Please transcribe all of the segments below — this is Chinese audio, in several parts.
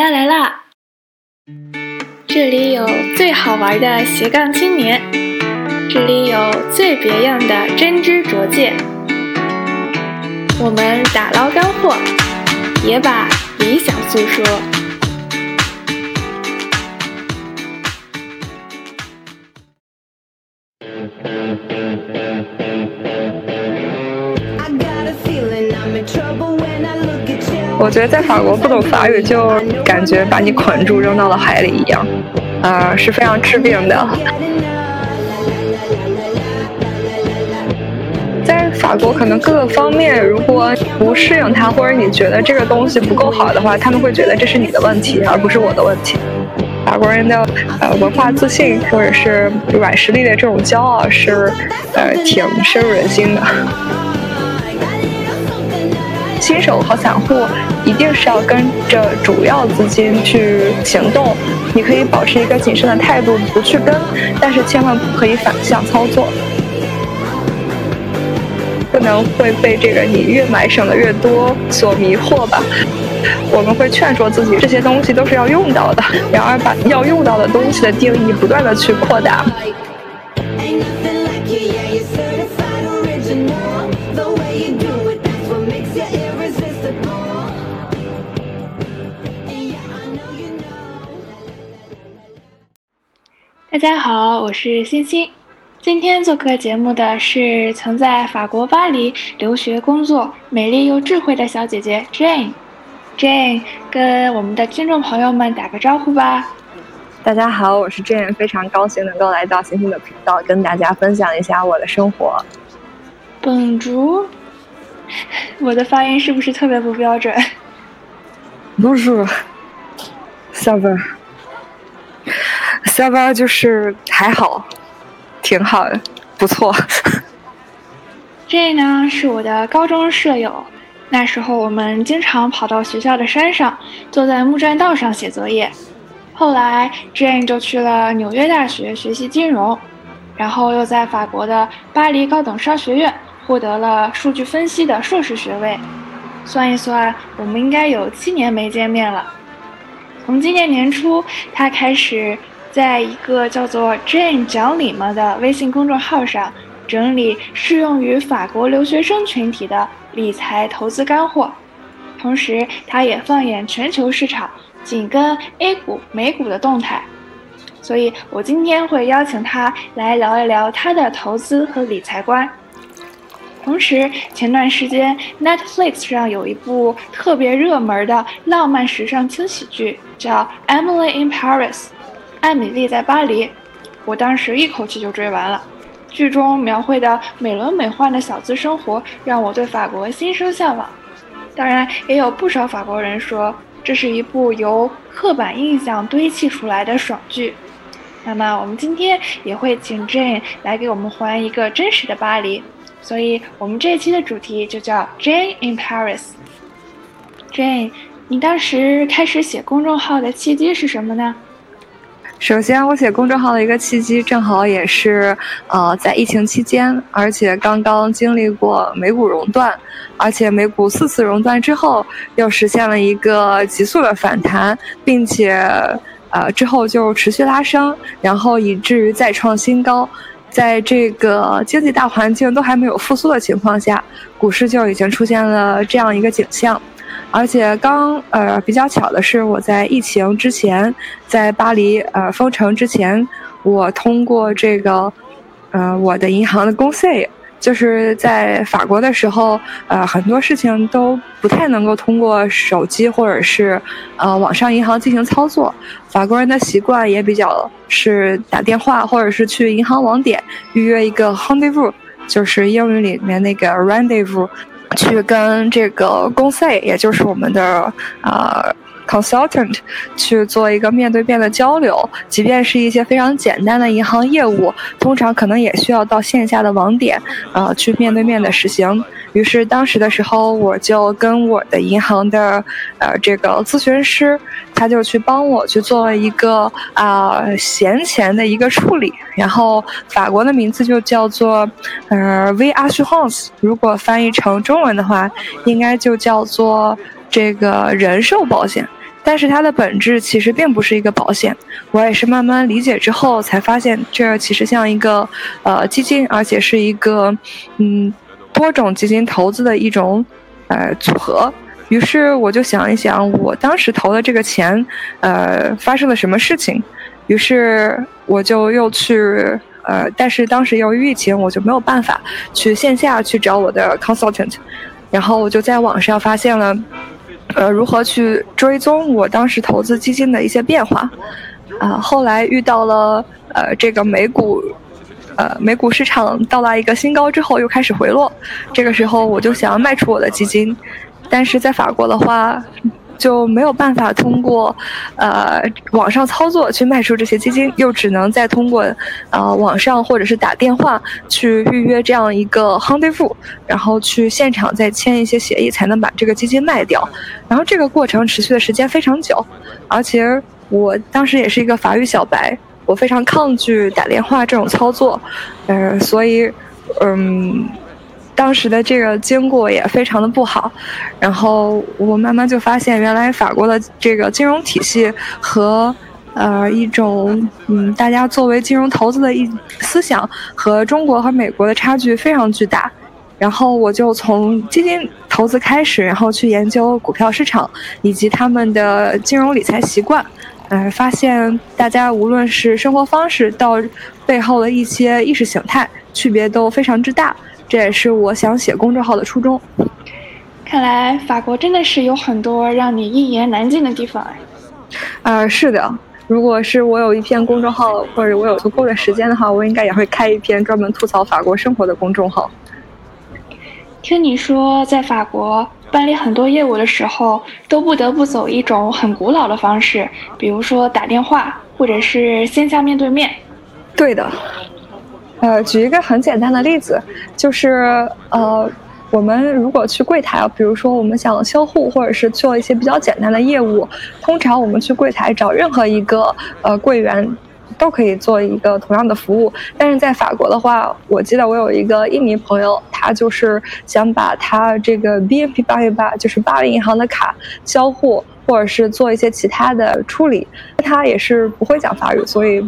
啦来啦！这里有最好玩的斜杠青年，这里有最别样的真知灼见。我们打捞干货，也把理想诉说。我觉得在法国不懂法语就感觉把你捆住扔到了海里一样，啊，是非常致命的。在法国可能各个方面，如果不适应它，或者你觉得这个东西不够好的话，他们会觉得这是你的问题，而不是我的问题。法国人的呃文化自信或者是软实力的这种骄傲是呃挺深入人心的。新手和散户一定是要跟着主要资金去行动。你可以保持一个谨慎的态度，不去跟，但是千万不可以反向操作，不能会被这个你越买省的越多所迷惑吧。我们会劝说自己，这些东西都是要用到的，然而把要用到的东西的定义不断的去扩大。大家好，我是欣欣。今天做客节目的是曾在法国巴黎留学工作、美丽又智慧的小姐姐 Jane。Jane，跟我们的听众朋友们打个招呼吧。大家好，我是 Jane，非常高兴能够来到星星的频道，跟大家分享一下我的生活。本竹，我的发音是不是特别不标准？不是，下班。下班就是还好，挺好的，不错。这呢是我的高中舍友，那时候我们经常跑到学校的山上，坐在木栈道上写作业。后来 Jane 就去了纽约大学学习金融，然后又在法国的巴黎高等商学院获得了数据分析的硕士学位。算一算，我们应该有七年没见面了。从今年年初，他开始。在一个叫做 Jane 讲理嘛的微信公众号上，整理适用于法国留学生群体的理财投资干货。同时，他也放眼全球市场，紧跟 A 股、美股的动态。所以我今天会邀请他来聊一聊他的投资和理财观。同时，前段时间 Netflix 上有一部特别热门的浪漫时尚轻喜剧，叫《Emily in Paris》。艾米丽在巴黎，我当时一口气就追完了。剧中描绘的美轮美奂的小资生活，让我对法国心生向往。当然，也有不少法国人说这是一部由刻板印象堆砌出来的爽剧。那么，我们今天也会请 Jane 来给我们还一个真实的巴黎。所以，我们这期的主题就叫 Jane in Paris。Jane，你当时开始写公众号的契机是什么呢？首先，我写公众号的一个契机，正好也是，呃，在疫情期间，而且刚刚经历过美股熔断，而且美股四次熔断之后，又实现了一个急速的反弹，并且，呃，之后就持续拉升，然后以至于再创新高，在这个经济大环境都还没有复苏的情况下，股市就已经出现了这样一个景象。而且刚呃比较巧的是，我在疫情之前，在巴黎呃封城之前，我通过这个，呃我的银行的公 C，就是在法国的时候，呃很多事情都不太能够通过手机或者是呃网上银行进行操作。法国人的习惯也比较是打电话或者是去银行网点预约一个 rendezvous，就是英语里面那个 rendezvous。去跟这个公司，也就是我们的啊 consultant 去做一个面对面的交流，即便是一些非常简单的银行业务，通常可能也需要到线下的网点，啊，去面对面的实行。于是当时的时候，我就跟我的银行的呃这个咨询师，他就去帮我去做了一个啊闲钱的一个处理，然后法国的名字就叫做呃 V Assurance，如果翻译成中文的话，应该就叫做这个人寿保险。但是它的本质其实并不是一个保险。我也是慢慢理解之后才发现，这其实像一个呃基金，而且是一个嗯多种基金投资的一种呃组合。于是我就想一想，我当时投的这个钱，呃，发生了什么事情？于是我就又去，呃，但是当时由于疫情，我就没有办法去线下去找我的 consultant，然后我就在网上发现了，呃，如何去追踪我当时投资基金的一些变化，啊，后来遇到了，呃，这个美股，呃，美股市场到达一个新高之后又开始回落，这个时候我就想要卖出我的基金。但是在法国的话，就没有办法通过，呃，网上操作去卖出这些基金，又只能再通过，呃，网上或者是打电话去预约这样一个 rendezvous，然后去现场再签一些协议，才能把这个基金卖掉。然后这个过程持续的时间非常久，而且我当时也是一个法语小白，我非常抗拒打电话这种操作，呃，所以，嗯。当时的这个经过也非常的不好，然后我慢慢就发现，原来法国的这个金融体系和呃一种嗯大家作为金融投资的一思想和中国和美国的差距非常巨大。然后我就从基金投资开始，然后去研究股票市场以及他们的金融理财习惯，呃，发现大家无论是生活方式到背后的一些意识形态区别都非常之大。这也是我想写公众号的初衷。看来法国真的是有很多让你一言难尽的地方哎。啊，是的。如果是我有一篇公众号，或者我有足够的时间的话，我应该也会开一篇专门吐槽法国生活的公众号。听你说，在法国办理很多业务的时候，都不得不走一种很古老的方式，比如说打电话，或者是线下面对面。对的。呃，举一个很简单的例子，就是呃，我们如果去柜台，比如说我们想销户或者是做一些比较简单的业务，通常我们去柜台找任何一个呃柜员，都可以做一个同样的服务。但是在法国的话，我记得我有一个印尼朋友，他就是想把他这个 BNP 八月八，就是巴黎银行的卡销户。或者是做一些其他的处理，他也是不会讲法语，所以，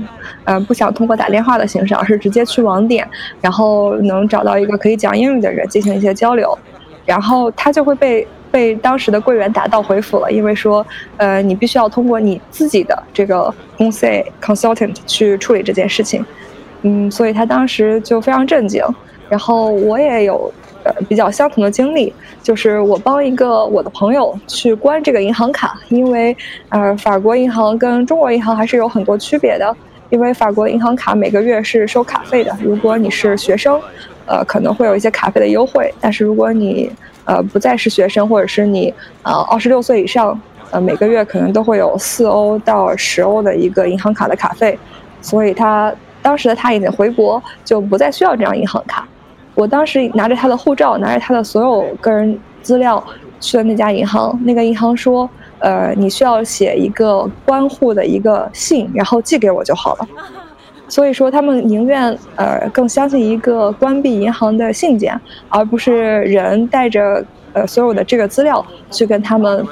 呃，不想通过打电话的形式，而是直接去网点，然后能找到一个可以讲英语的人进行一些交流，然后他就会被被当时的柜员打道回府了，因为说，呃，你必须要通过你自己的这个公司 consultant 去处理这件事情，嗯，所以他当时就非常震惊，然后我也有。呃，比较相同的经历，就是我帮一个我的朋友去关这个银行卡，因为呃，法国银行跟中国银行还是有很多区别的。因为法国银行卡每个月是收卡费的，如果你是学生，呃，可能会有一些卡费的优惠。但是如果你呃不再是学生，或者是你呃二十六岁以上，呃，每个月可能都会有四欧到十欧的一个银行卡的卡费。所以他当时的他已经回国，就不再需要这张银行卡。我当时拿着他的护照，拿着他的所有个人资料去了那家银行。那个银行说：“呃，你需要写一个关户的一个信，然后寄给我就好了。”所以说，他们宁愿呃更相信一个关闭银行的信件，而不是人带着呃所有的这个资料去跟他们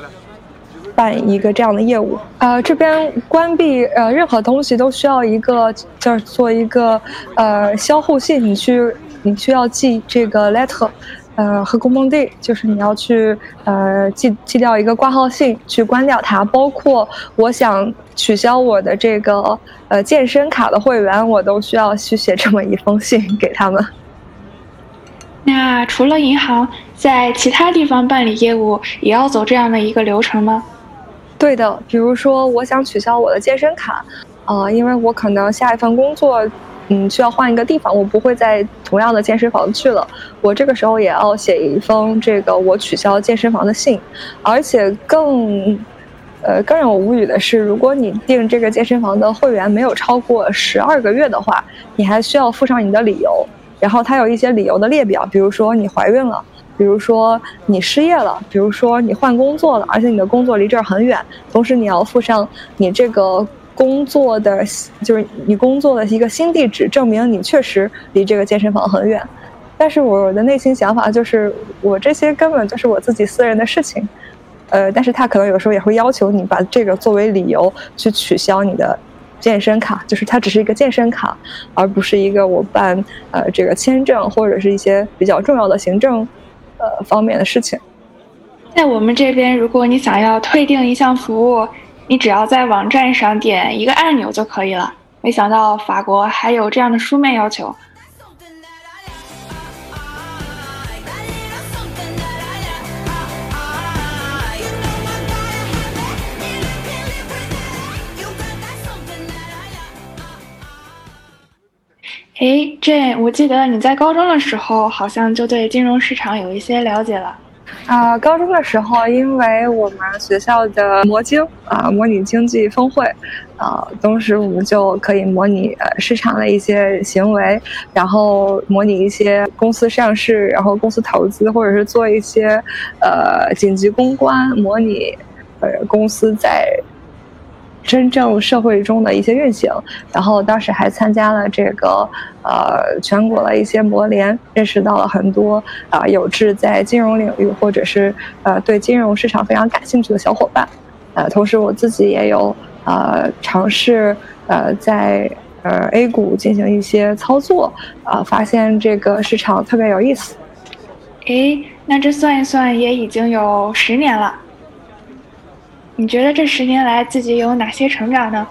办一个这样的业务。呃，这边关闭呃任何东西都需要一个叫做一个呃销户信，你去。你需要寄这个 letter，呃，和公蒙 day，就是你要去呃寄寄掉一个挂号信，去关掉它。包括我想取消我的这个呃健身卡的会员，我都需要去写这么一封信给他们。那除了银行，在其他地方办理业务也要走这样的一个流程吗？对的，比如说我想取消我的健身卡，啊，因为我可能下一份工作。嗯，需要换一个地方，我不会在同样的健身房去了。我这个时候也要写一封这个我取消健身房的信，而且更，呃，更让我无语的是，如果你订这个健身房的会员没有超过十二个月的话，你还需要附上你的理由。然后它有一些理由的列表，比如说你怀孕了，比如说你失业了，比如说你换工作了，而且你的工作离这儿很远，同时你要附上你这个。工作的就是你工作的一个新地址，证明你确实离这个健身房很远。但是我的内心想法就是，我这些根本就是我自己私人的事情，呃，但是他可能有时候也会要求你把这个作为理由去取消你的健身卡，就是它只是一个健身卡，而不是一个我办呃这个签证或者是一些比较重要的行政呃方面的事情。在我们这边，如果你想要退订一项服务，你只要在网站上点一个按钮就可以了。没想到法国还有这样的书面要求。哎，Jane，我记得你在高中的时候好像就对金融市场有一些了解了。啊，高中的时候，因为我们学校的魔晶啊，模拟经济峰会，啊，当时我们就可以模拟呃市场的一些行为，然后模拟一些公司上市，然后公司投资，或者是做一些呃紧急公关，模拟呃公司在。真正社会中的一些运行，然后当时还参加了这个呃全国的一些模联，认识到了很多啊有志在金融领域或者是呃对金融市场非常感兴趣的小伙伴，呃，同时我自己也有呃尝试呃在呃 A 股进行一些操作，啊，发现这个市场特别有意思。诶，那这算一算也已经有十年了。你觉得这十年来自己有哪些成长呢？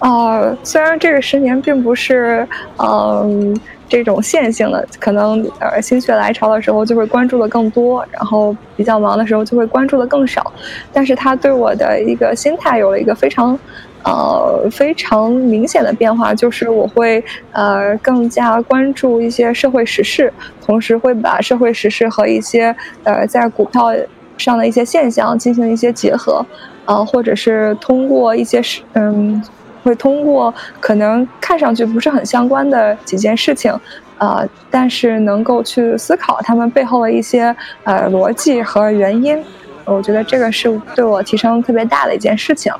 呃，虽然这个十年并不是嗯这种线性的，可能呃心血来潮的时候就会关注的更多，然后比较忙的时候就会关注的更少，但是它对我的一个心态有了一个非常呃非常明显的变化，就是我会呃更加关注一些社会时事，同时会把社会时事和一些呃在股票。上的一些现象进行一些结合，呃，或者是通过一些事，嗯，会通过可能看上去不是很相关的几件事情，呃，但是能够去思考他们背后的一些呃逻辑和原因，我觉得这个是对我提升特别大的一件事情，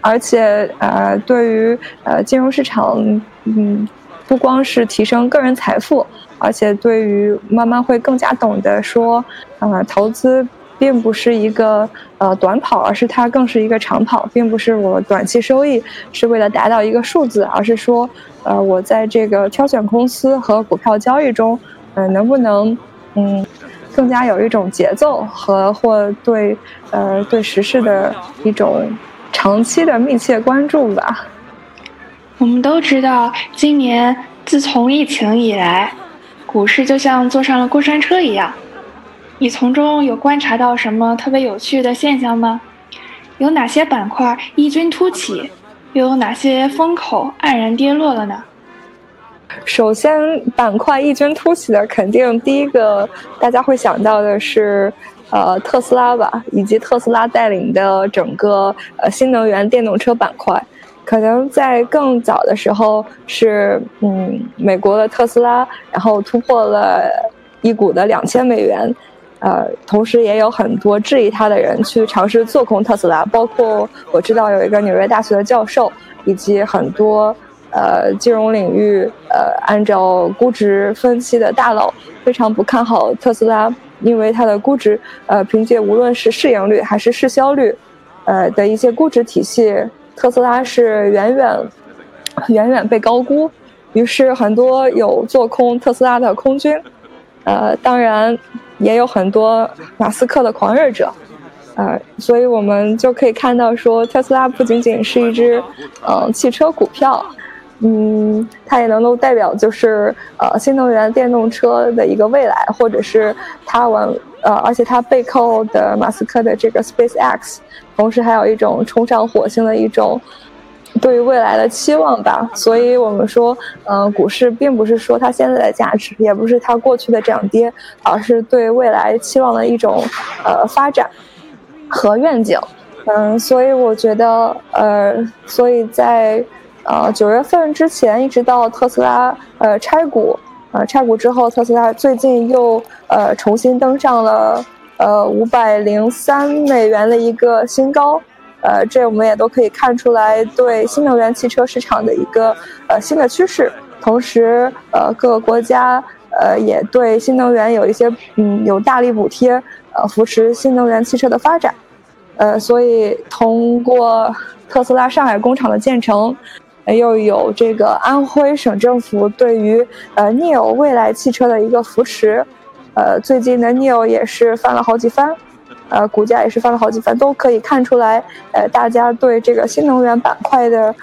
而且呃，对于呃金融市场，嗯，不光是提升个人财富。而且对于慢慢会更加懂得说，呃，投资并不是一个呃短跑，而是它更是一个长跑，并不是我短期收益是为了达到一个数字，而是说，呃，我在这个挑选公司和股票交易中，嗯，能不能嗯更加有一种节奏和或对呃对时事的一种长期的密切关注吧。我们都知道，今年自从疫情以来。股市就像坐上了过山车一样，你从中有观察到什么特别有趣的现象吗？有哪些板块异军突起，又有哪些风口黯然跌落了呢？首先，板块异军突起的，肯定第一个大家会想到的是，呃，特斯拉吧，以及特斯拉带领的整个呃新能源电动车板块。可能在更早的时候是，嗯，美国的特斯拉，然后突破了一股的两千美元，呃，同时也有很多质疑他的人去尝试做空特斯拉，包括我知道有一个纽约大学的教授，以及很多呃金融领域呃按照估值分析的大佬非常不看好特斯拉，因为它的估值呃凭借无论是市盈率还是市销率，呃的一些估值体系。特斯拉是远远、远远被高估，于是很多有做空特斯拉的空军，呃，当然也有很多马斯克的狂热者，呃，所以我们就可以看到说，特斯拉不仅仅是一只，呃，汽车股票，嗯，它也能够代表就是呃新能源电动车的一个未来，或者是它往呃，而且它背靠的马斯克的这个 SpaceX。同时还有一种冲上火星的一种对于未来的期望吧，所以我们说，嗯，股市并不是说它现在的价值，也不是它过去的涨跌，而是对未来期望的一种呃发展和愿景。嗯，所以我觉得，呃，所以在呃九月份之前，一直到特斯拉呃拆股，呃拆股之后，特斯拉最近又呃重新登上了。呃，五百零三美元的一个新高，呃，这我们也都可以看出来对新能源汽车市场的一个呃新的趋势。同时，呃，各个国家呃，也对新能源有一些嗯有大力补贴，呃，扶持新能源汽车的发展。呃，所以通过特斯拉上海工厂的建成，又有这个安徽省政府对于呃 Neo 未来汽车的一个扶持，呃，最近的 Neo 也是翻了好几番，呃，股价也是翻了好几番，都可以看出来，呃，大家对这个新能源板块的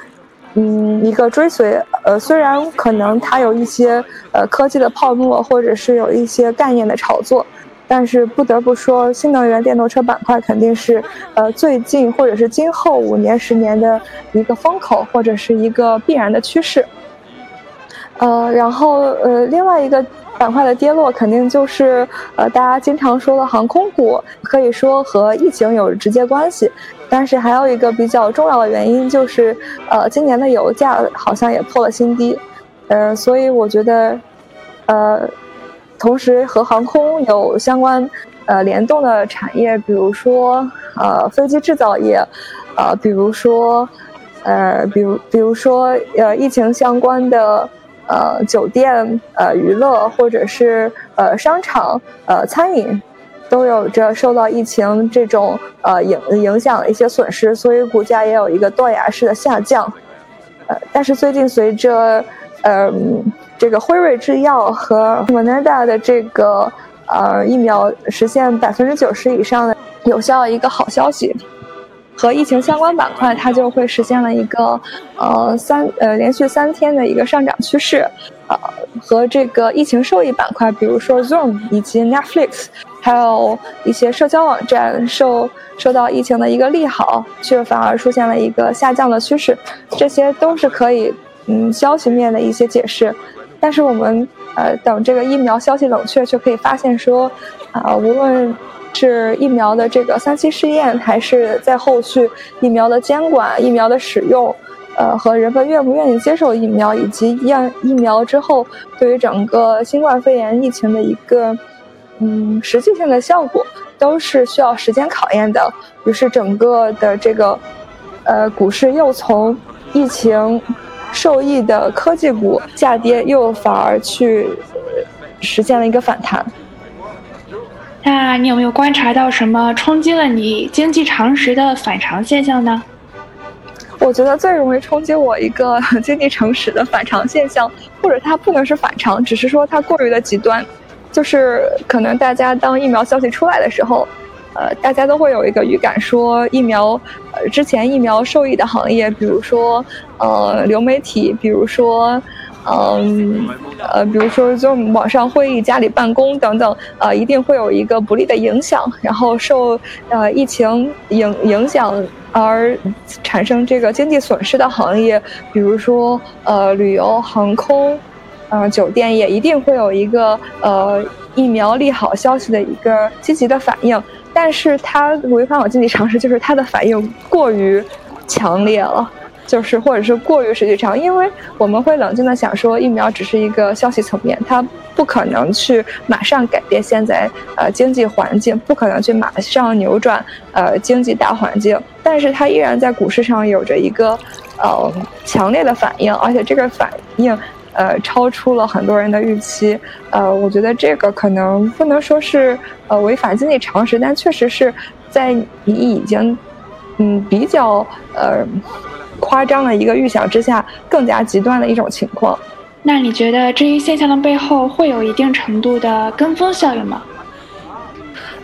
嗯一个追随，呃，虽然可能它有一些呃科技的泡沫，或者是有一些概念的炒作。但是不得不说，新能源电动车板块肯定是，呃，最近或者是今后五年、十年的一个风口，或者是一个必然的趋势。呃，然后呃，另外一个板块的跌落，肯定就是呃，大家经常说的航空股，可以说和疫情有直接关系。但是还有一个比较重要的原因，就是呃，今年的油价好像也破了新低，呃，所以我觉得，呃。同时和航空有相关，呃联动的产业，比如说呃飞机制造业，呃比如说，呃比如比如说呃疫情相关的呃酒店呃娱乐或者是呃商场呃餐饮，都有着受到疫情这种呃影影响的一些损失，所以股价也有一个断崖式的下降。呃但是最近随着嗯。这个辉瑞制药和 Moderna 的这个呃疫苗实现百分之九十以上的有效，一个好消息，和疫情相关板块它就会实现了一个呃三呃连续三天的一个上涨趋势，呃和这个疫情受益板块，比如说 Zoom 以及 Netflix，还有一些社交网站受受到疫情的一个利好，却反而出现了一个下降的趋势，这些都是可以嗯消息面的一些解释。但是我们呃等这个疫苗消息冷却，却可以发现说，啊，无论是疫苗的这个三期试验，还是在后续疫苗的监管、疫苗的使用，呃，和人们愿不愿意接受疫苗，以及验疫苗之后对于整个新冠肺炎疫情的一个嗯实际性的效果，都是需要时间考验的。于是整个的这个呃股市又从疫情。受益的科技股下跌，又反而去实现了一个反弹。那你有没有观察到什么冲击了你经济常识的反常现象呢？我觉得最容易冲击我一个经济常识的反常现象，或者它不能是反常，只是说它过于的极端，就是可能大家当疫苗消息出来的时候。呃，大家都会有一个预感，说疫苗，呃，之前疫苗受益的行业，比如说，呃，流媒体，比如说，嗯，呃，比如说就网上会议、家里办公等等，呃，一定会有一个不利的影响。然后受呃疫情影影响而产生这个经济损失的行业，比如说呃旅游、航空，呃酒店，也一定会有一个呃疫苗利好消息的一个积极的反应。但是它违反我经济常识，就是它的反应过于强烈了，就是或者是过于实际上，因为我们会冷静的想说，疫苗只是一个消息层面，它不可能去马上改变现在呃经济环境，不可能去马上扭转呃经济大环境，但是它依然在股市上有着一个呃强烈的反应，而且这个反应。呃，超出了很多人的预期。呃，我觉得这个可能不能说是呃违反经济常识，但确实是在你已经嗯比较呃夸张的一个预想之下，更加极端的一种情况。那你觉得这一现象的背后会有一定程度的跟风效应吗？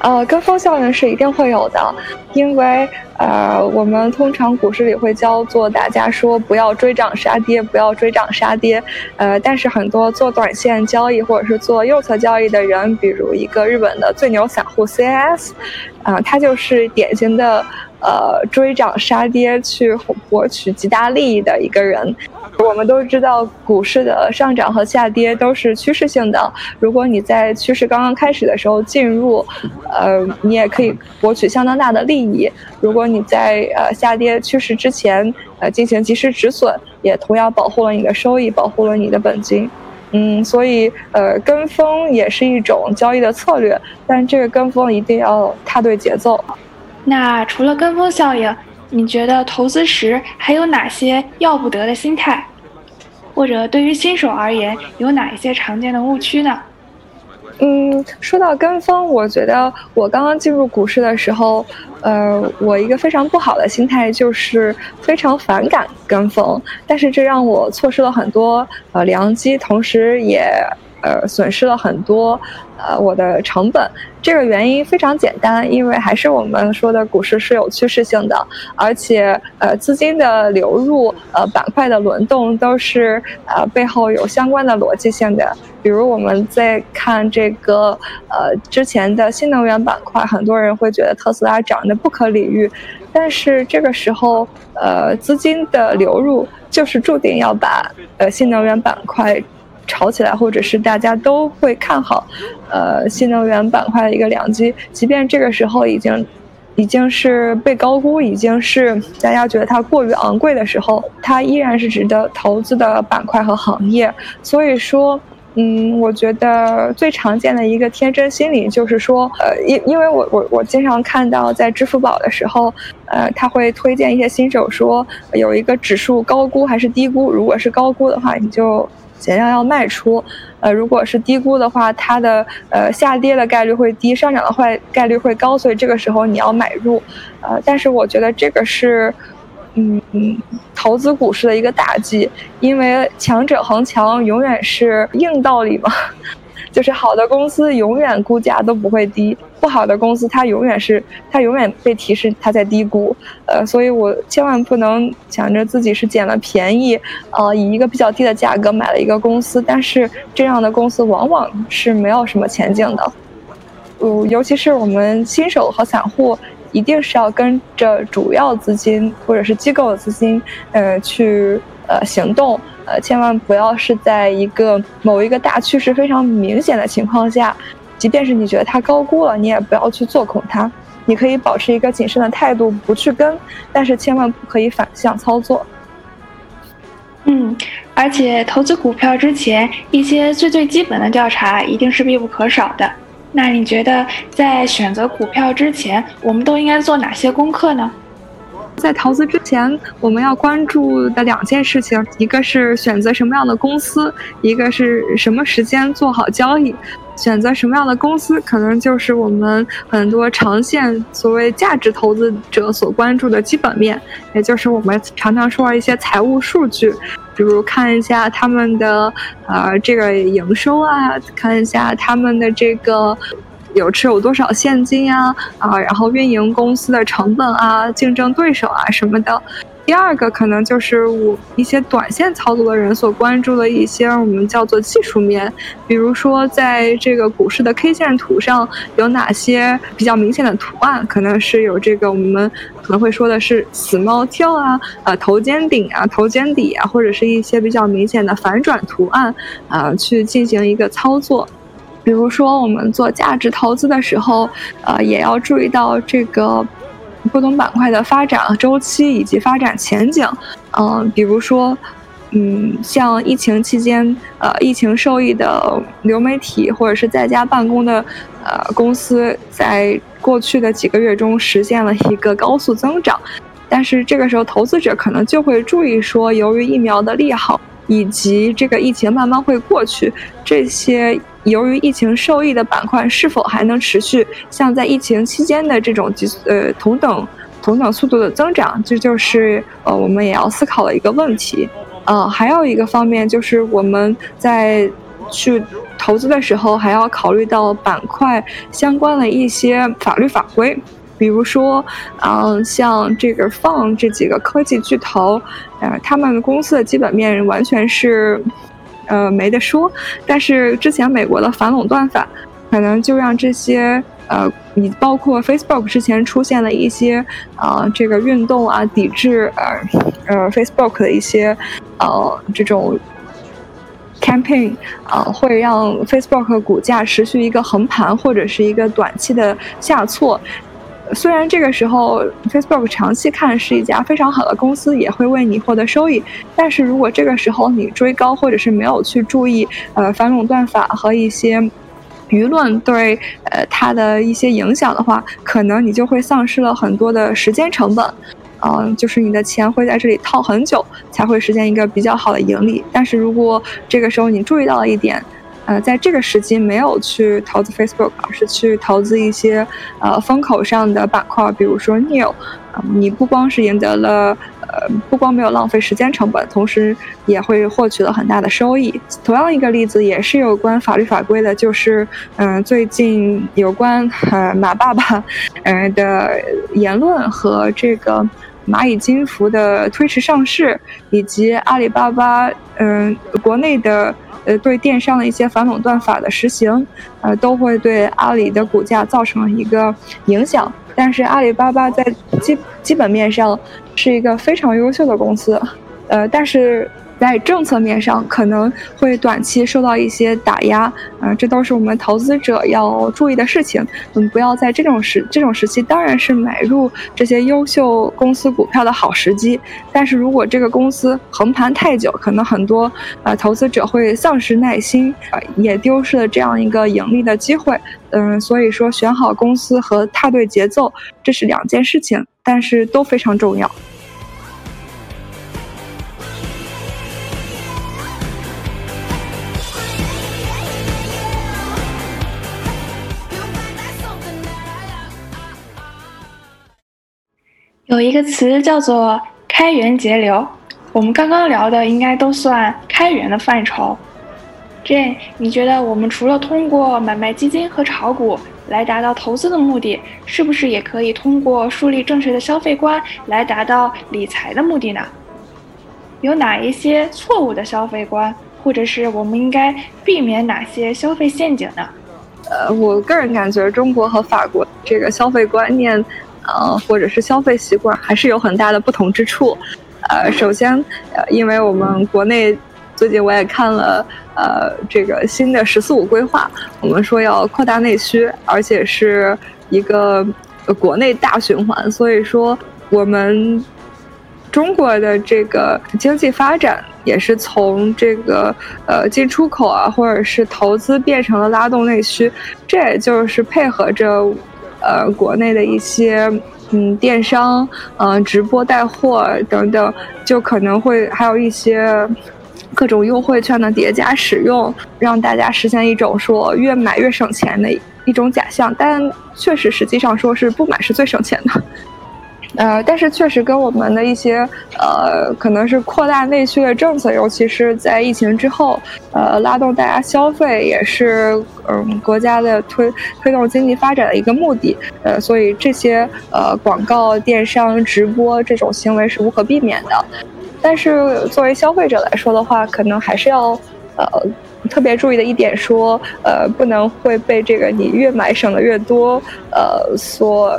呃，跟风效应是一定会有的，因为呃，我们通常股市里会教做大家说不要追涨杀跌，不要追涨杀跌。呃，但是很多做短线交易或者是做右侧交易的人，比如一个日本的最牛散户 CS，啊，他就是典型的呃追涨杀跌去博取极大利益的一个人。我们都知道，股市的上涨和下跌都是趋势性的。如果你在趋势刚刚开始的时候进入，呃，你也可以博取相当大的利益。如果你在呃下跌趋势之前，呃进行及时止损，也同样保护了你的收益，保护了你的本金。嗯，所以呃跟风也是一种交易的策略，但这个跟风一定要踏对节奏。那除了跟风效应？你觉得投资时还有哪些要不得的心态，或者对于新手而言有哪一些常见的误区呢？嗯，说到跟风，我觉得我刚刚进入股市的时候，呃，我一个非常不好的心态就是非常反感跟风，但是这让我错失了很多呃良机，同时也。呃，损失了很多，呃，我的成本。这个原因非常简单，因为还是我们说的股市是有趋势性的，而且呃，资金的流入，呃，板块的轮动都是呃背后有相关的逻辑性的。比如我们在看这个呃之前的新能源板块，很多人会觉得特斯拉涨得不可理喻，但是这个时候呃资金的流入就是注定要把呃新能源板块。炒起来，或者是大家都会看好，呃，新能源板块的一个良机。即便这个时候已经，已经是被高估，已经是大家觉得它过于昂贵的时候，它依然是值得投资的板块和行业。所以说，嗯，我觉得最常见的一个天真心理就是说，呃，因因为我我我经常看到在支付宝的时候，呃，他会推荐一些新手说有一个指数高估还是低估，如果是高估的话，你就。尽量要卖出，呃，如果是低估的话，它的呃下跌的概率会低，上涨的坏概率会高，所以这个时候你要买入，呃，但是我觉得这个是，嗯，投资股市的一个大忌，因为强者恒强永远是硬道理嘛。就是好的公司永远估价都不会低，不好的公司它永远是它永远被提示它在低估，呃，所以我千万不能想着自己是捡了便宜，呃，以一个比较低的价格买了一个公司，但是这样的公司往往是没有什么前景的，嗯，尤其是我们新手和散户，一定是要跟着主要资金或者是机构的资金，呃，去呃行动。呃，千万不要是在一个某一个大趋势非常明显的情况下，即便是你觉得它高估了，你也不要去做空它。你可以保持一个谨慎的态度，不去跟，但是千万不可以反向操作。嗯，而且投资股票之前，一些最最基本的调查一定是必不可少的。那你觉得在选择股票之前，我们都应该做哪些功课呢？在投资之前，我们要关注的两件事情，一个是选择什么样的公司，一个是什么时间做好交易。选择什么样的公司，可能就是我们很多长线所谓价值投资者所关注的基本面，也就是我们常常说一些财务数据，比如看一下他们的呃这个营收啊，看一下他们的这个。有持有多少现金呀？啊，然后运营公司的成本啊，竞争对手啊什么的。第二个可能就是我一些短线操作的人所关注的一些我们叫做技术面，比如说在这个股市的 K 线图上有哪些比较明显的图案，可能是有这个我们可能会说的是死猫跳啊，呃头肩顶啊，头肩底啊，或者是一些比较明显的反转图案啊，去进行一个操作。比如说，我们做价值投资的时候，呃，也要注意到这个不同板块的发展周期以及发展前景。嗯，比如说，嗯，像疫情期间，呃，疫情受益的流媒体或者是在家办公的呃公司，在过去的几个月中实现了一个高速增长。但是这个时候，投资者可能就会注意说，由于疫苗的利好以及这个疫情慢慢会过去，这些。由于疫情受益的板块是否还能持续像在疫情期间的这种呃同等同等速度的增长，这就是呃我们也要思考的一个问题。呃，还有一个方面就是我们在去投资的时候，还要考虑到板块相关的一些法律法规，比如说，嗯，像这个放这几个科技巨头，呃，他们公司的基本面完全是。呃，没得说。但是之前美国的反垄断法，可能就让这些呃，你包括 Facebook 之前出现了一些啊，这个运动啊，抵制呃呃 Facebook 的一些呃这种 campaign 啊，会让 Facebook 股价持续一个横盘或者是一个短期的下挫。虽然这个时候 Facebook 长期看是一家非常好的公司，也会为你获得收益，但是如果这个时候你追高，或者是没有去注意呃反垄断法和一些舆论对呃它的一些影响的话，可能你就会丧失了很多的时间成本，嗯，就是你的钱会在这里套很久才会实现一个比较好的盈利。但是如果这个时候你注意到了一点，呃，在这个时机没有去投资 Facebook，而是去投资一些呃风口上的板块，比如说 New，啊，你不光是赢得了。呃，不光没有浪费时间成本，同时也会获取了很大的收益。同样一个例子也是有关法律法规的，就是嗯，最近有关呃马爸爸嗯的言论和这个蚂蚁金服的推迟上市，以及阿里巴巴嗯国内的呃对电商的一些反垄断法的实行，呃都会对阿里的股价造成一个影响。但是阿里巴巴在基基本面上是一个非常优秀的公司，呃，但是在政策面上可能会短期受到一些打压，嗯，这都是我们投资者要注意的事情。嗯，不要在这种时这种时期，当然是买入这些优秀公司股票的好时机。但是如果这个公司横盘太久，可能很多呃投资者会丧失耐心，呃，也丢失了这样一个盈利的机会。嗯，所以说选好公司和踏对节奏，这是两件事情，但是都非常重要。有一个词叫做开源节流，我们刚刚聊的应该都算开源的范畴。Jane，你觉得我们除了通过买卖基金和炒股来达到投资的目的，是不是也可以通过树立正确的消费观来达到理财的目的呢？有哪一些错误的消费观，或者是我们应该避免哪些消费陷阱呢？呃，我个人感觉中国和法国这个消费观念，呃，或者是消费习惯还是有很大的不同之处。呃，首先，呃，因为我们国内。最近我也看了，呃，这个新的“十四五”规划，我们说要扩大内需，而且是一个国内大循环。所以说，我们中国的这个经济发展也是从这个呃进出口啊，或者是投资变成了拉动内需。这也就是配合着呃国内的一些嗯电商、嗯直播带货等等，就可能会还有一些。各种优惠券的叠加使用，让大家实现一种说越买越省钱的一种假象，但确实实际上说是不买是最省钱的。呃，但是确实跟我们的一些呃，可能是扩大内需的政策，尤其是在疫情之后，呃，拉动大家消费，也是嗯国家的推推动经济发展的一个目的。呃，所以这些呃广告、电商、直播这种行为是无可避免的。但是作为消费者来说的话，可能还是要，呃，特别注意的一点说，呃，不能会被这个你越买省的越多，呃，所。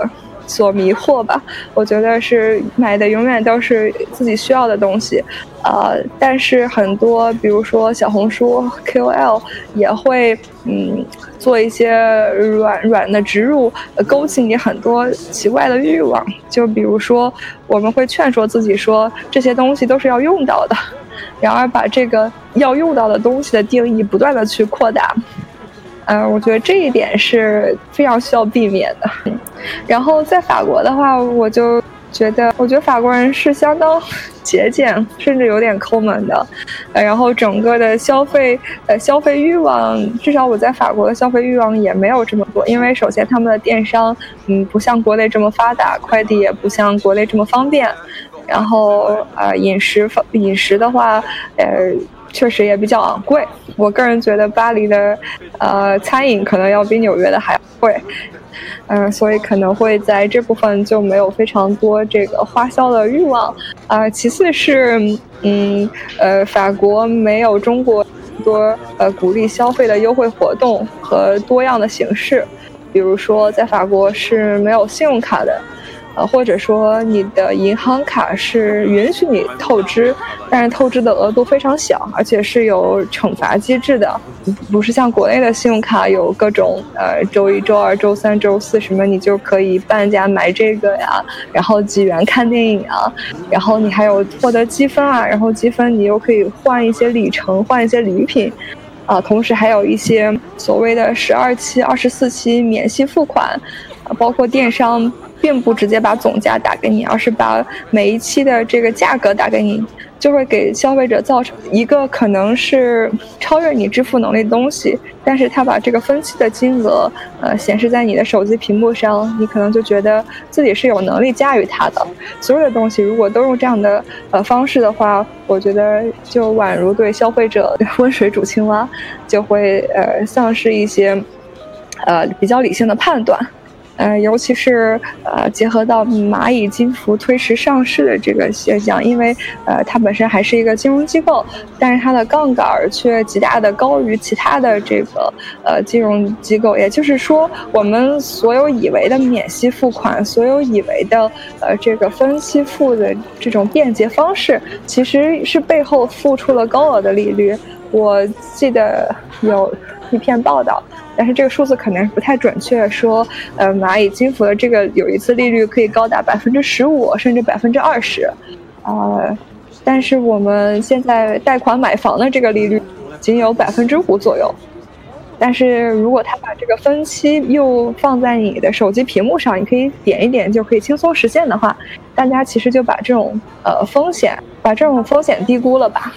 所迷惑吧，我觉得是买的永远都是自己需要的东西，呃，但是很多，比如说小红书 KOL 也会嗯做一些软软的植入，勾起你很多奇怪的欲望。就比如说，我们会劝说自己说这些东西都是要用到的，然而把这个要用到的东西的定义不断的去扩大。嗯，我觉得这一点是非常需要避免的。然后在法国的话，我就觉得，我觉得法国人是相当节俭，甚至有点抠门的。呃，然后整个的消费，呃，消费欲望，至少我在法国的消费欲望也没有这么多。因为首先他们的电商，嗯，不像国内这么发达，快递也不像国内这么方便。然后，呃，饮食方饮食的话，呃。确实也比较昂贵，我个人觉得巴黎的，呃，餐饮可能要比纽约的还贵，嗯，所以可能会在这部分就没有非常多这个花销的欲望，啊，其次是，嗯，呃，法国没有中国多呃鼓励消费的优惠活动和多样的形式，比如说在法国是没有信用卡的。呃，或者说你的银行卡是允许你透支，但是透支的额度非常小，而且是有惩罚机制的，不是像国内的信用卡有各种呃周一、周二、周三、周四什么你就可以半价买这个呀，然后几元看电影啊，然后你还有获得积分啊，然后积分你又可以换一些里程、换一些礼品，啊，同时还有一些所谓的十二期、二十四期免息付款，啊，包括电商。并不直接把总价打给你，而是把每一期的这个价格打给你，就会给消费者造成一个可能是超越你支付能力的东西，但是他把这个分期的金额，呃，显示在你的手机屏幕上，你可能就觉得自己是有能力驾驭它的。所有的东西如果都用这样的呃方式的话，我觉得就宛如对消费者温水煮青蛙，就会呃丧失一些呃比较理性的判断。呃，尤其是呃，结合到蚂蚁金服推迟上市的这个现象，因为呃，它本身还是一个金融机构，但是它的杠杆却极大的高于其他的这个呃金融机构。也就是说，我们所有以为的免息付款，所有以为的呃这个分期付的这种便捷方式，其实是背后付出了高额的利率。我记得有一篇报道。但是这个数字可能不太准确，说，呃，蚂蚁金服的这个有一次利率可以高达百分之十五，甚至百分之二十，呃，但是我们现在贷款买房的这个利率仅有百分之五左右，但是如果他把这个分期又放在你的手机屏幕上，你可以点一点就可以轻松实现的话，大家其实就把这种呃风险，把这种风险低估了吧。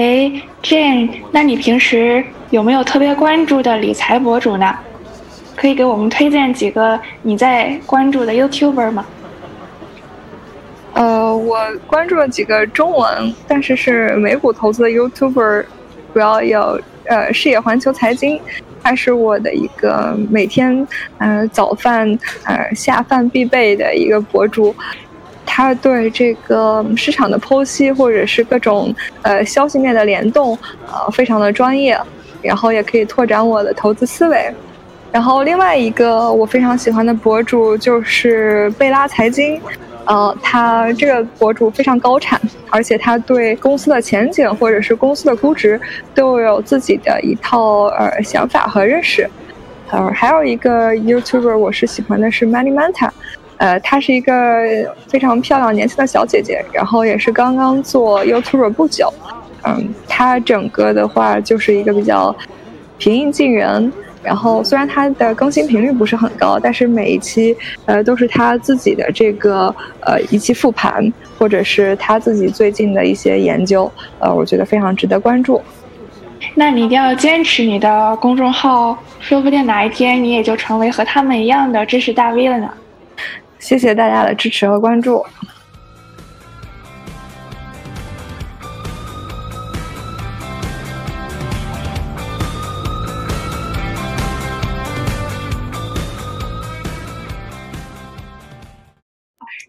哎，Jane，那你平时有没有特别关注的理财博主呢？可以给我们推荐几个你在关注的 YouTuber 吗？呃，我关注了几个中文，但是是美股投资的 YouTuber，主要有呃视野环球财经，他是我的一个每天呃早饭呃下饭必备的一个博主。他对这个市场的剖析，或者是各种呃消息面的联动，呃，非常的专业，然后也可以拓展我的投资思维。然后另外一个我非常喜欢的博主就是贝拉财经，呃，他这个博主非常高产，而且他对公司的前景或者是公司的估值都有自己的一套呃想法和认识。呃，还有一个 YouTuber 我是喜欢的是 Money Manta。呃，她是一个非常漂亮年轻的小姐姐，然后也是刚刚做 YouTuber 不久。嗯，她整个的话就是一个比较平易近人，然后虽然她的更新频率不是很高，但是每一期呃都是她自己的这个呃一期复盘，或者是她自己最近的一些研究，呃，我觉得非常值得关注。那你一定要坚持你的公众号，说不定哪一天你也就成为和他们一样的知识大 V 了呢。谢谢大家的支持和关注。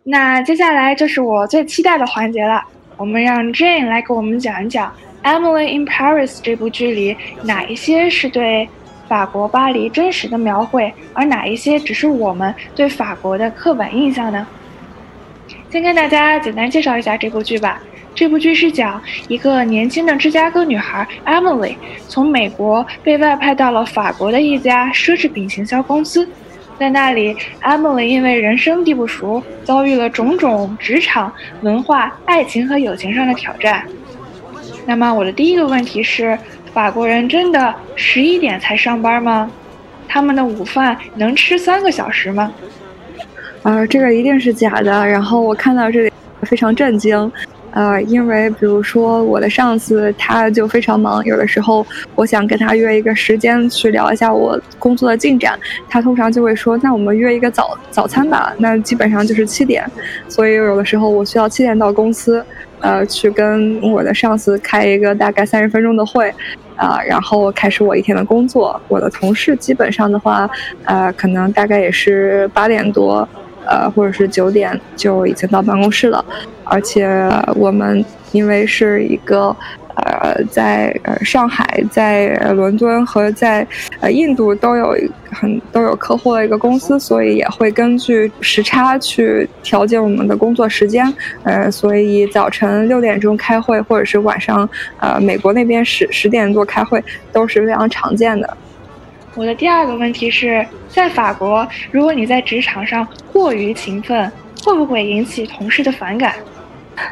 那接下来就是我最期待的环节了，我们让 Jane 来给我们讲一讲《Emily in Paris》这部剧里哪一些是对。法国巴黎真实的描绘，而哪一些只是我们对法国的刻板印象呢？先跟大家简单介绍一下这部剧吧。这部剧是讲一个年轻的芝加哥女孩 Emily 从美国被外派到了法国的一家奢侈品行销公司，在那里，Emily 因为人生地不熟，遭遇了种种职场、文化、爱情和友情上的挑战。那么，我的第一个问题是。法国人真的十一点才上班吗？他们的午饭能吃三个小时吗？啊，这个一定是假的。然后我看到这里非常震惊，呃，因为比如说我的上司他就非常忙，有的时候我想跟他约一个时间去聊一下我工作的进展，他通常就会说那我们约一个早早餐吧，那基本上就是七点，所以有的时候我需要七点到公司。呃，去跟我的上司开一个大概三十分钟的会，啊，然后开始我一天的工作。我的同事基本上的话，呃，可能大概也是八点多，呃，或者是九点就已经到办公室了，而且我们因为是一个。呃，在呃上海、在伦敦和在呃印度都有很都有客户的一个公司，所以也会根据时差去调节我们的工作时间。呃，所以早晨六点钟开会，或者是晚上呃美国那边十十点多开会都是非常常见的。我的第二个问题是在法国，如果你在职场上过于勤奋，会不会引起同事的反感？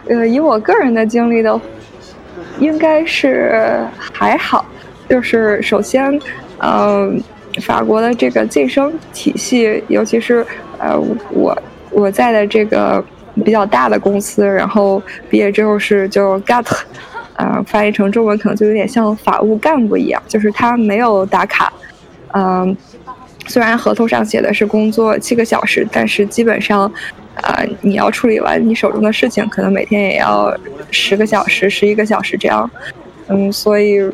呃，以我个人的经历的。应该是还好，就是首先，嗯，法国的这个晋升体系，尤其是呃我我在的这个比较大的公司，然后毕业之后是就 got，呃，翻译成中文可能就有点像法务干部一样，就是他没有打卡，嗯，虽然合同上写的是工作七个小时，但是基本上，呃，你要处理完你手中的事情，可能每天也要十个小时、十一个小时这样，嗯，所以。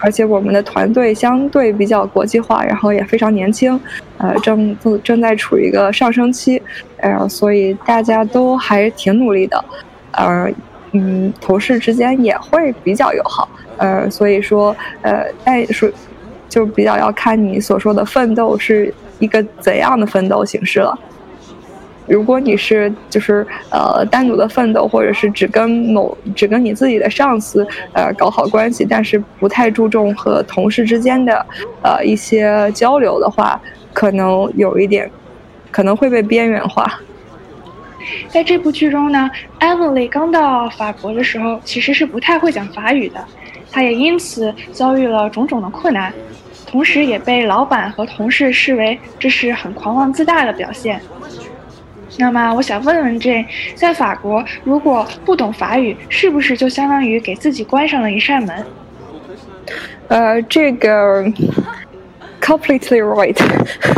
而且我们的团队相对比较国际化，然后也非常年轻，呃，正正在处于一个上升期，呃，所以大家都还挺努力的，呃，嗯，同事之间也会比较友好，呃，所以说，呃，但是就比较要看你所说的奋斗是一个怎样的奋斗形式了。如果你是就是呃单独的奋斗，或者是只跟某只跟你自己的上司呃搞好关系，但是不太注重和同事之间的呃一些交流的话，可能有一点可能会被边缘化。在这部剧中呢，Emily 刚到法国的时候其实是不太会讲法语的，她也因此遭遇了种种的困难，同时也被老板和同事视为这是很狂妄自大的表现。那么我想问问这，在法国，如果不懂法语，是不是就相当于给自己关上了一扇门？呃，这个 completely right。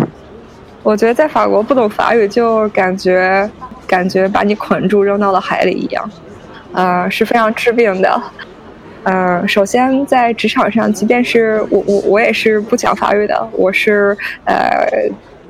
我觉得在法国不懂法语，就感觉感觉把你捆住扔到了海里一样，呃，是非常致命的。呃，首先在职场上，即便是我我我也是不讲法语的，我是呃。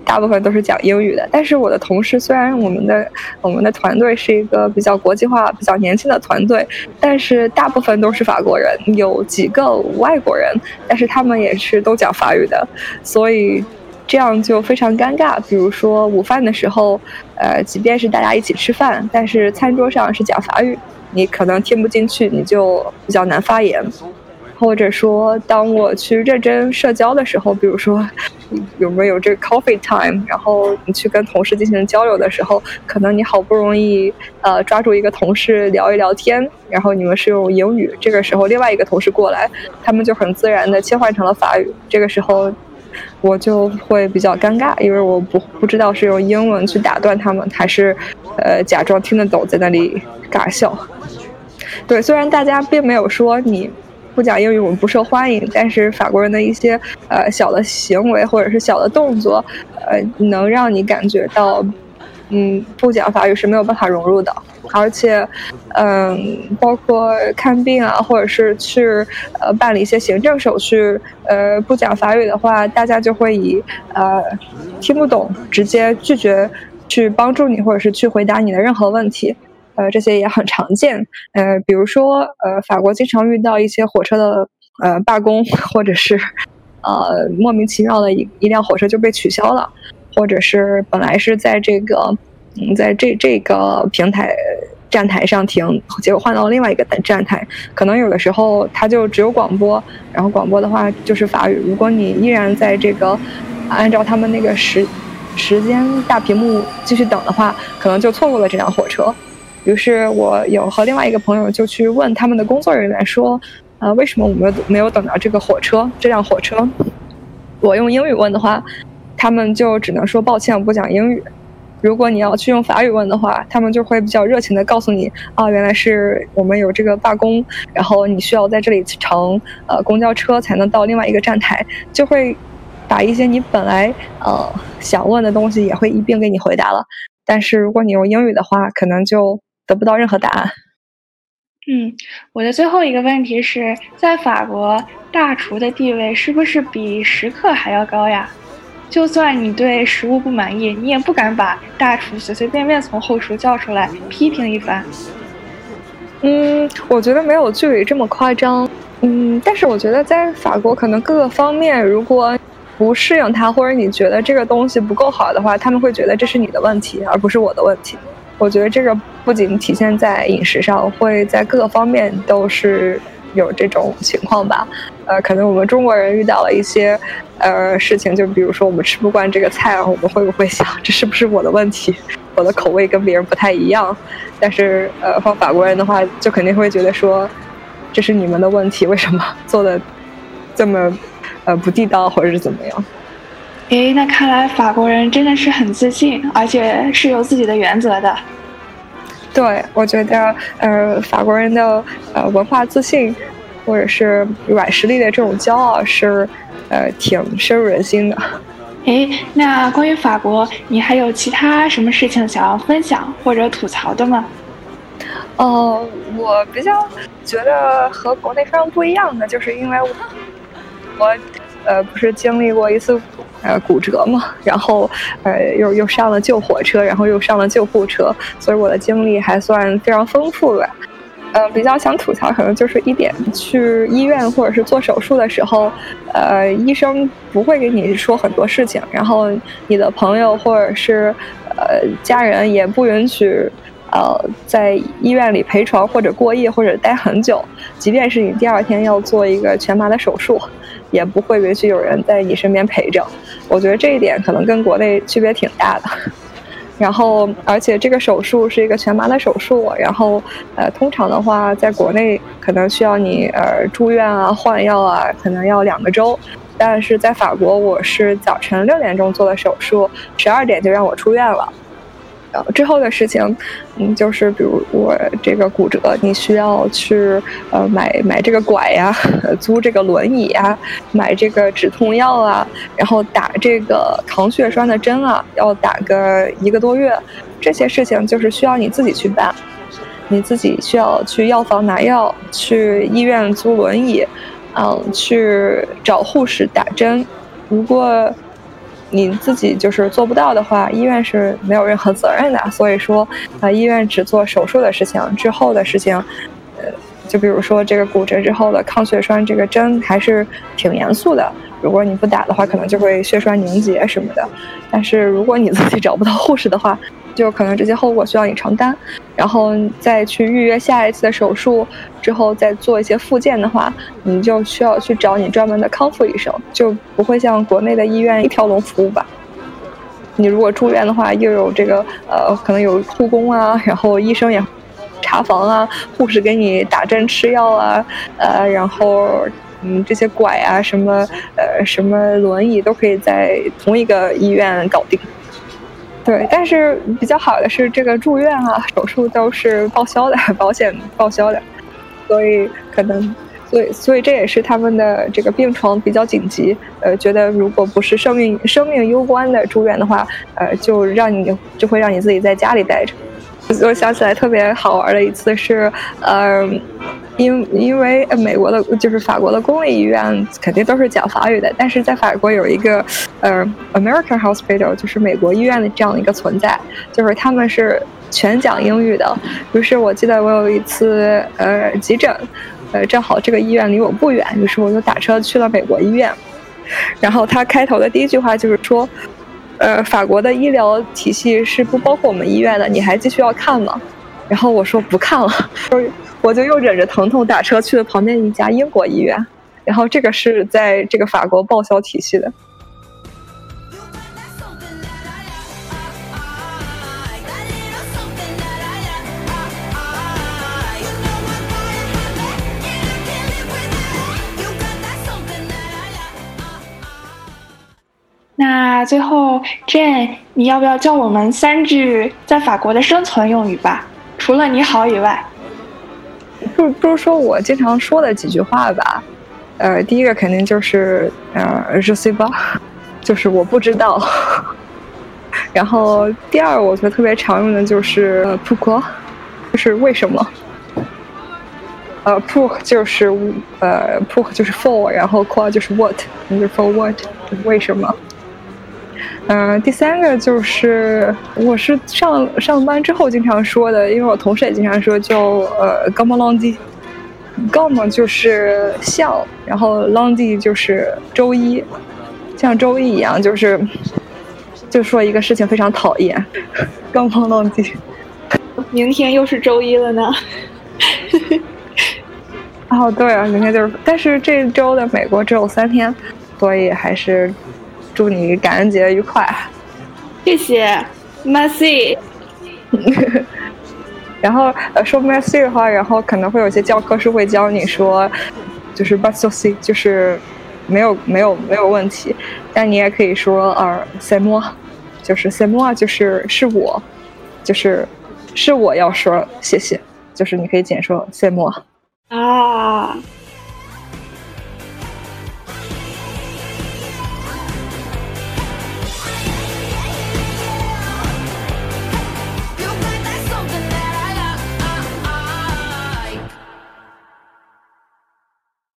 大部分都是讲英语的，但是我的同事虽然我们的我们的团队是一个比较国际化、比较年轻的团队，但是大部分都是法国人，有几个外国人，但是他们也是都讲法语的，所以这样就非常尴尬。比如说午饭的时候，呃，即便是大家一起吃饭，但是餐桌上是讲法语，你可能听不进去，你就比较难发言。或者说，当我去认真社交的时候，比如说有没有这个 coffee time，然后你去跟同事进行交流的时候，可能你好不容易呃抓住一个同事聊一聊天，然后你们是用英语，这个时候另外一个同事过来，他们就很自然的切换成了法语，这个时候我就会比较尴尬，因为我不不知道是用英文去打断他们，还是呃假装听得懂在那里尬笑。对，虽然大家并没有说你。不讲英语，我们不受欢迎。但是法国人的一些呃小的行为或者是小的动作，呃，能让你感觉到，嗯，不讲法语是没有办法融入的。而且，嗯，包括看病啊，或者是去呃办理一些行政手续，呃，不讲法语的话，大家就会以呃听不懂直接拒绝去帮助你，或者是去回答你的任何问题。呃，这些也很常见。呃，比如说，呃，法国经常遇到一些火车的呃罢工，或者是呃莫名其妙的一一辆火车就被取消了，或者是本来是在这个嗯在这这个平台站台上停，结果换到另外一个站台。可能有的时候它就只有广播，然后广播的话就是法语。如果你依然在这个按照他们那个时时间大屏幕继续等的话，可能就错过了这辆火车。于是我有和另外一个朋友就去问他们的工作人员说，呃，为什么我们没有等到这个火车？这辆火车，我用英语问的话，他们就只能说抱歉，我不讲英语。如果你要去用法语问的话，他们就会比较热情的告诉你，啊，原来是我们有这个罢工，然后你需要在这里乘呃公交车才能到另外一个站台，就会把一些你本来呃想问的东西也会一并给你回答了。但是如果你用英语的话，可能就得不到任何答案。嗯，我的最后一个问题是在法国，大厨的地位是不是比食客还要高呀？就算你对食物不满意，你也不敢把大厨随随便便从后厨叫出来批评一番。嗯，我觉得没有剧里这么夸张。嗯，但是我觉得在法国，可能各个方面，如果不适应它，或者你觉得这个东西不够好的话，他们会觉得这是你的问题，而不是我的问题。我觉得这个不仅体现在饮食上，会在各个方面都是有这种情况吧。呃，可能我们中国人遇到了一些呃事情，就比如说我们吃不惯这个菜，我们会不会想这是不是我的问题？我的口味跟别人不太一样。但是呃，放法国人的话，就肯定会觉得说这是你们的问题，为什么做的这么呃不地道，或者是怎么样？诶，那看来法国人真的是很自信，而且是有自己的原则的。对，我觉得呃，法国人的呃文化自信，或者是软实力的这种骄傲是呃挺深入人心的。诶，那关于法国，你还有其他什么事情想要分享或者吐槽的吗？哦，我比较觉得和国内非常不一样的，就是因为我我呃不是经历过一次呃骨折嘛，然后呃又又上了救火车，然后又上了救护车，所以我的经历还算非常丰富吧。呃，比较想吐槽可能就是一点，去医院或者是做手术的时候，呃，医生不会给你说很多事情，然后你的朋友或者是呃家人也不允许。呃，在医院里陪床或者过夜或者待很久，即便是你第二天要做一个全麻的手术，也不会允许有人在你身边陪着。我觉得这一点可能跟国内区别挺大的。然后，而且这个手术是一个全麻的手术，然后呃，通常的话，在国内可能需要你呃住院啊、换药啊，可能要两个周。但是在法国，我是早晨六点钟做的手术，十二点就让我出院了。之后的事情，嗯，就是比如我这个骨折，你需要去呃买买这个拐呀，租这个轮椅呀，买这个止痛药啊，然后打这个抗血栓的针啊，要打个一个多月，这些事情就是需要你自己去办，你自己需要去药房拿药，去医院租轮椅，嗯，去找护士打针，如果。你自己就是做不到的话，医院是没有任何责任的。所以说，啊，医院只做手术的事情，之后的事情，呃，就比如说这个骨折之后的抗血栓这个针还是挺严肃的。如果你不打的话，可能就会血栓凝结什么的。但是如果你自己找不到护士的话，就可能这些后果需要你承担，然后再去预约下一次的手术，之后再做一些复健的话，你就需要去找你专门的康复医生，就不会像国内的医院一条龙服务吧。你如果住院的话，又有这个呃，可能有护工啊，然后医生也查房啊，护士给你打针吃药啊，呃，然后嗯，这些拐啊，什么呃，什么轮椅都可以在同一个医院搞定。对，但是比较好的是这个住院啊、手术都是报销的，保险报销的，所以可能，所以所以这也是他们的这个病床比较紧急，呃，觉得如果不是生命生命攸关的住院的话，呃，就让你就会让你自己在家里待着。我想起来特别好玩的一次是，呃。因因为美国的，就是法国的公立医院肯定都是讲法语的，但是在法国有一个呃 American Hospital，就是美国医院的这样的一个存在，就是他们是全讲英语的。于是我记得我有一次呃急诊，呃正好这个医院离我不远，于是我就打车去了美国医院。然后他开头的第一句话就是说，呃法国的医疗体系是不包括我们医院的，你还继续要看吗？然后我说不看了。说 我就又忍着疼痛打车去了旁边一家英国医院，然后这个是在这个法国报销体系的。那最后，Jane，你要不要教我们三句在法国的生存用语吧？除了你好以外。不不如说我经常说的几句话吧，呃，第一个肯定就是呃，je sais pas，就是我不知道。然后第二，我觉得特别常用的就是 pourquoi，就是为什么。呃，pour 就是呃，pour 就是 for，然后 quoi 就是 what，就是 for what，为什么。嗯，第三个就是我是上上班之后经常说的，因为我同事也经常说，就呃 g o m o l o n g i g o m 就是笑，然后 l o n g i 就是周一，像周一一样，就是就说一个事情非常讨厌 g o m o l o n g i 明天又是周一了呢。哦，对啊，明天就是，但是这周的美国只有三天，所以还是。祝你感恩节愉快，谢谢，Merci。然后呃说 Merci 的话，然后可能会有些教科书会教你说，就是 But so see，就是没有没有没有问题。但你也可以说呃 s e moi，就是 s e moi，就是是我，就是是我要说谢谢，就是你可以简说谢幕啊。